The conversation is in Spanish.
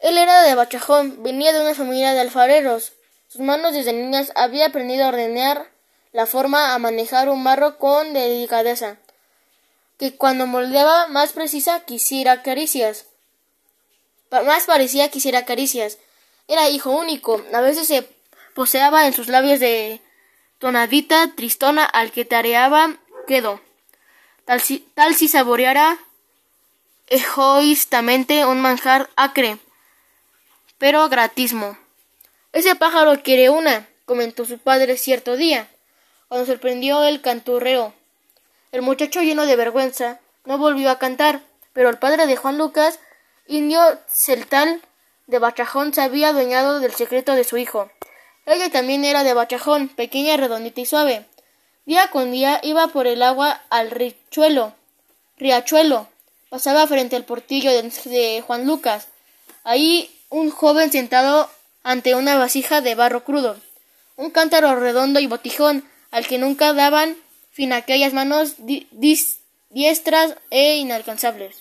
Él era de Bachajón, venía de una familia de alfareros. Sus manos desde niñas había aprendido a ordenar la forma a manejar un barro con delicadeza, que cuando moldeaba más precisa quisiera caricias. Más parecía quisiera caricias. Era hijo único, a veces se poseaba en sus labios de tonadita tristona al que tareaba quedo. Tal si, tal si saboreara egoístamente un manjar acre, pero gratismo. Ese pájaro quiere una, comentó su padre cierto día, cuando sorprendió el canturreo. El muchacho lleno de vergüenza no volvió a cantar, pero el padre de Juan Lucas, indio celtal de Bachajón, se había adueñado del secreto de su hijo. Ella también era de Bachajón, pequeña, redondita y suave. Día con día iba por el agua al richuelo, riachuelo. Pasaba frente al portillo de, de Juan Lucas. Ahí un joven sentado ante una vasija de barro crudo, un cántaro redondo y botijón al que nunca daban fin aquellas manos di diestras e inalcanzables.